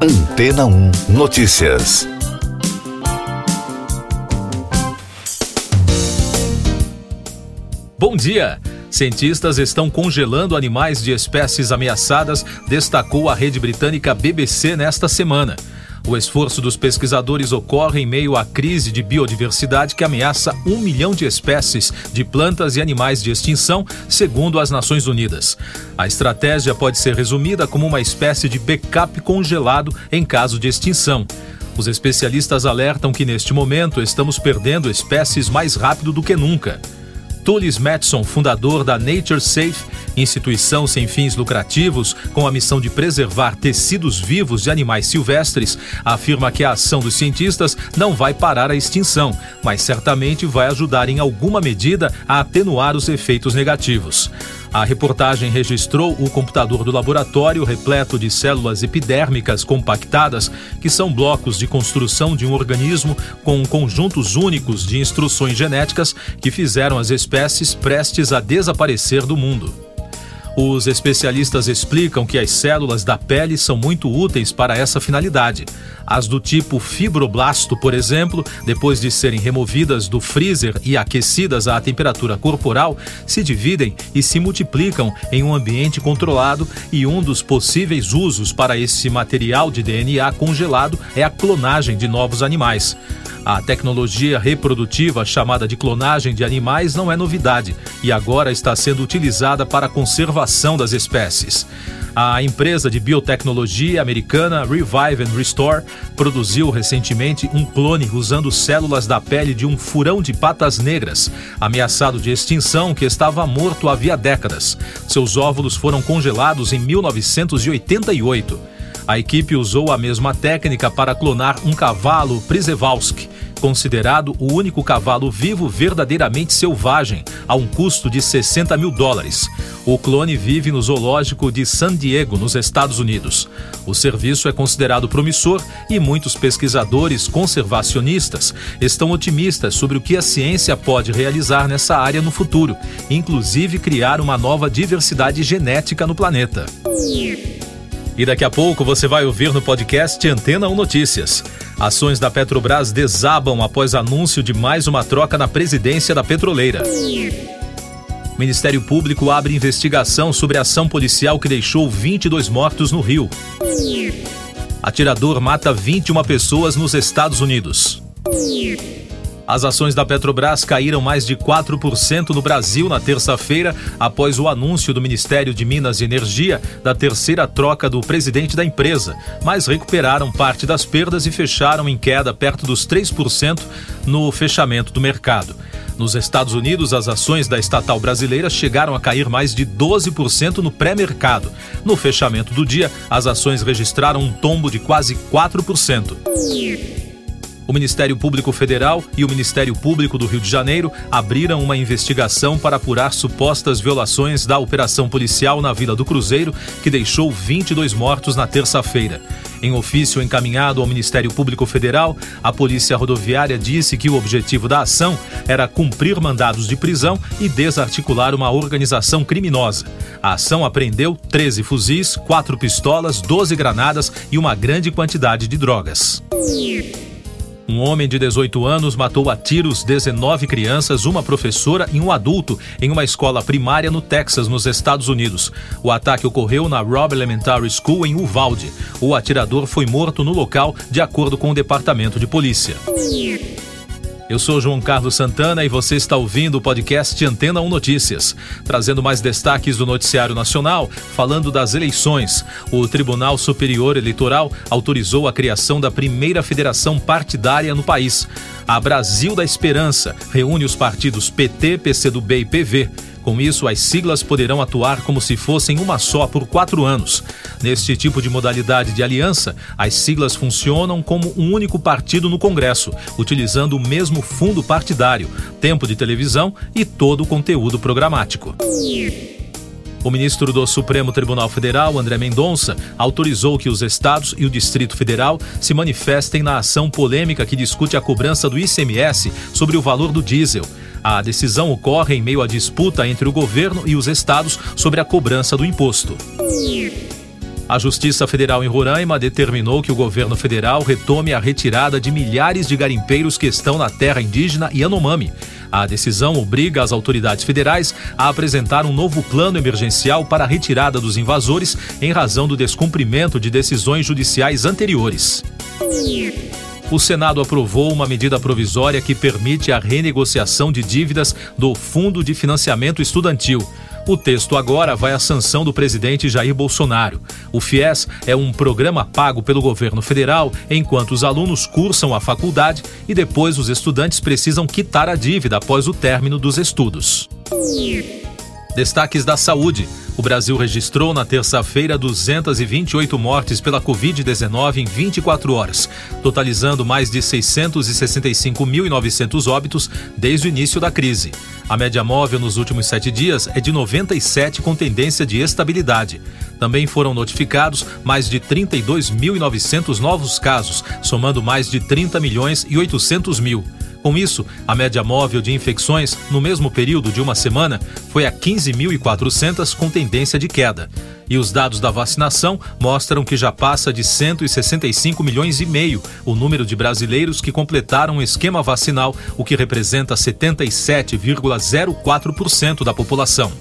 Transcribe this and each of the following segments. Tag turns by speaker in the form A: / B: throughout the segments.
A: Antena 1 Notícias.
B: Bom dia! Cientistas estão congelando animais de espécies ameaçadas, destacou a rede britânica BBC nesta semana. O esforço dos pesquisadores ocorre em meio à crise de biodiversidade que ameaça um milhão de espécies de plantas e animais de extinção, segundo as Nações Unidas. A estratégia pode ser resumida como uma espécie de backup congelado em caso de extinção. Os especialistas alertam que neste momento estamos perdendo espécies mais rápido do que nunca. Tullis Matson, fundador da Nature Safe, instituição sem fins lucrativos com a missão de preservar tecidos vivos de animais silvestres, afirma que a ação dos cientistas não vai parar a extinção, mas certamente vai ajudar em alguma medida a atenuar os efeitos negativos. A reportagem registrou o computador do laboratório repleto de células epidérmicas compactadas, que são blocos de construção de um organismo com conjuntos únicos de instruções genéticas que fizeram as espécies prestes a desaparecer do mundo. Os especialistas explicam que as células da pele são muito úteis para essa finalidade. As do tipo fibroblasto, por exemplo, depois de serem removidas do freezer e aquecidas à temperatura corporal, se dividem e se multiplicam em um ambiente controlado e um dos possíveis usos para esse material de DNA congelado é a clonagem de novos animais. A tecnologia reprodutiva chamada de clonagem de animais não é novidade e agora está sendo utilizada para a conservação das espécies. A empresa de biotecnologia americana Revive and Restore produziu recentemente um clone usando células da pele de um furão de patas negras, ameaçado de extinção que estava morto havia décadas. Seus óvulos foram congelados em 1988. A equipe usou a mesma técnica para clonar um cavalo Przewalski, considerado o único cavalo vivo verdadeiramente selvagem, a um custo de 60 mil dólares. O clone vive no zoológico de San Diego, nos Estados Unidos. O serviço é considerado promissor e muitos pesquisadores conservacionistas estão otimistas sobre o que a ciência pode realizar nessa área no futuro, inclusive criar uma nova diversidade genética no planeta. E daqui a pouco você vai ouvir no podcast Antena 1 Notícias. Ações da Petrobras desabam após anúncio de mais uma troca na presidência da petroleira. Ministério Público abre investigação sobre a ação policial que deixou 22 mortos no Rio. Atirador mata 21 pessoas nos Estados Unidos. As ações da Petrobras caíram mais de 4% no Brasil na terça-feira, após o anúncio do Ministério de Minas e Energia da terceira troca do presidente da empresa, mas recuperaram parte das perdas e fecharam em queda perto dos 3% no fechamento do mercado. Nos Estados Unidos, as ações da estatal brasileira chegaram a cair mais de 12% no pré-mercado. No fechamento do dia, as ações registraram um tombo de quase 4%. O Ministério Público Federal e o Ministério Público do Rio de Janeiro abriram uma investigação para apurar supostas violações da operação policial na Vila do Cruzeiro, que deixou 22 mortos na terça-feira. Em ofício encaminhado ao Ministério Público Federal, a Polícia Rodoviária disse que o objetivo da ação era cumprir mandados de prisão e desarticular uma organização criminosa. A ação apreendeu 13 fuzis, 4 pistolas, 12 granadas e uma grande quantidade de drogas. Um homem de 18 anos matou a tiros 19 crianças, uma professora e um adulto em uma escola primária no Texas, nos Estados Unidos. O ataque ocorreu na Robb Elementary School em Uvalde. O atirador foi morto no local, de acordo com o departamento de polícia. Eu sou João Carlos Santana e você está ouvindo o podcast Antena 1 Notícias, trazendo mais destaques do noticiário nacional, falando das eleições. O Tribunal Superior Eleitoral autorizou a criação da primeira federação partidária no país. A Brasil da Esperança reúne os partidos PT, PCdoB e PV com isso, as siglas poderão atuar como se fossem uma só por quatro anos. Neste tipo de modalidade de aliança, as siglas funcionam como um único partido no Congresso, utilizando o mesmo fundo partidário, tempo de televisão e todo o conteúdo programático. O ministro do Supremo Tribunal Federal, André Mendonça, autorizou que os estados e o Distrito Federal se manifestem na ação polêmica que discute a cobrança do ICMS sobre o valor do diesel. A decisão ocorre em meio à disputa entre o governo e os estados sobre a cobrança do imposto. A Justiça Federal em Roraima determinou que o governo federal retome a retirada de milhares de garimpeiros que estão na terra indígena Yanomami. A decisão obriga as autoridades federais a apresentar um novo plano emergencial para a retirada dos invasores em razão do descumprimento de decisões judiciais anteriores. O Senado aprovou uma medida provisória que permite a renegociação de dívidas do Fundo de Financiamento Estudantil. O texto agora vai à sanção do presidente Jair Bolsonaro. O FIES é um programa pago pelo governo federal enquanto os alunos cursam a faculdade e depois os estudantes precisam quitar a dívida após o término dos estudos. Destaques da saúde. O Brasil registrou na terça-feira 228 mortes pela Covid-19 em 24 horas, totalizando mais de 665.900 óbitos desde o início da crise. A média móvel nos últimos sete dias é de 97, com tendência de estabilidade. Também foram notificados mais de 32.900 novos casos, somando mais de 30 milhões e 800 mil. Com isso, a média móvel de infecções no mesmo período de uma semana foi a 15.400, com tendência de queda. E os dados da vacinação mostram que já passa de 165 milhões e meio o número de brasileiros que completaram o esquema vacinal, o que representa 77,04% da população.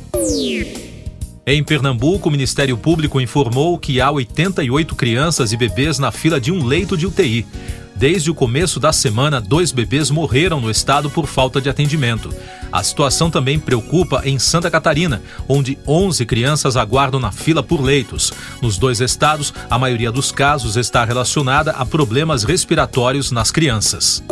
B: Em Pernambuco, o Ministério Público informou que há 88 crianças e bebês na fila de um leito de UTI. Desde o começo da semana, dois bebês morreram no estado por falta de atendimento. A situação também preocupa em Santa Catarina, onde 11 crianças aguardam na fila por leitos. Nos dois estados, a maioria dos casos está relacionada a problemas respiratórios nas crianças.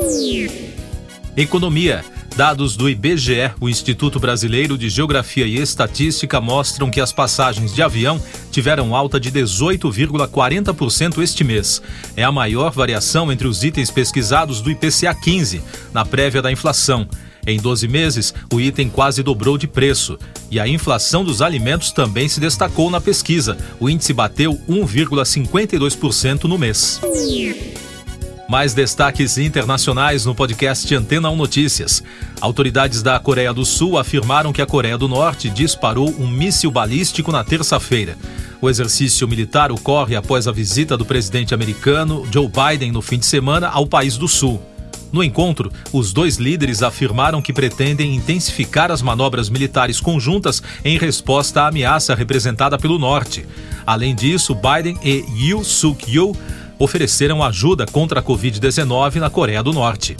B: Economia. Dados do IBGE, o Instituto Brasileiro de Geografia e Estatística, mostram que as passagens de avião tiveram alta de 18,40% este mês. É a maior variação entre os itens pesquisados do IPCA 15, na prévia da inflação. Em 12 meses, o item quase dobrou de preço. E a inflação dos alimentos também se destacou na pesquisa. O índice bateu 1,52% no mês. Mais destaques internacionais no podcast Antena 1 Notícias. Autoridades da Coreia do Sul afirmaram que a Coreia do Norte disparou um míssil balístico na terça-feira. O exercício militar ocorre após a visita do presidente americano Joe Biden no fim de semana ao país do Sul. No encontro, os dois líderes afirmaram que pretendem intensificar as manobras militares conjuntas em resposta à ameaça representada pelo Norte. Além disso, Biden e Yoo Suk-yeol ofereceram ajuda contra a Covid-19 na Coreia do Norte.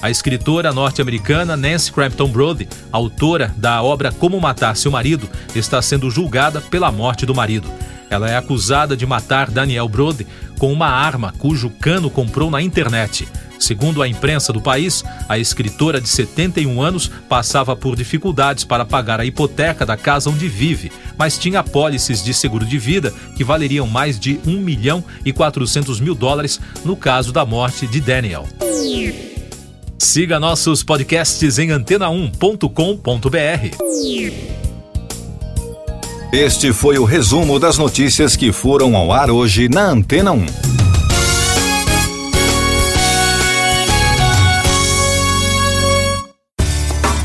B: A escritora norte-americana Nancy Crampton Brody, autora da obra Como Matar Seu Marido, está sendo julgada pela morte do marido. Ela é acusada de matar Daniel Brody com uma arma cujo cano comprou na internet. Segundo a imprensa do país, a escritora de 71 anos passava por dificuldades para pagar a hipoteca da casa onde vive, mas tinha apólices de seguro de vida que valeriam mais de 1 milhão e 400 mil dólares no caso da morte de Daniel. Siga nossos podcasts em antena1.com.br.
A: Este foi o resumo das notícias que foram ao ar hoje na Antena 1.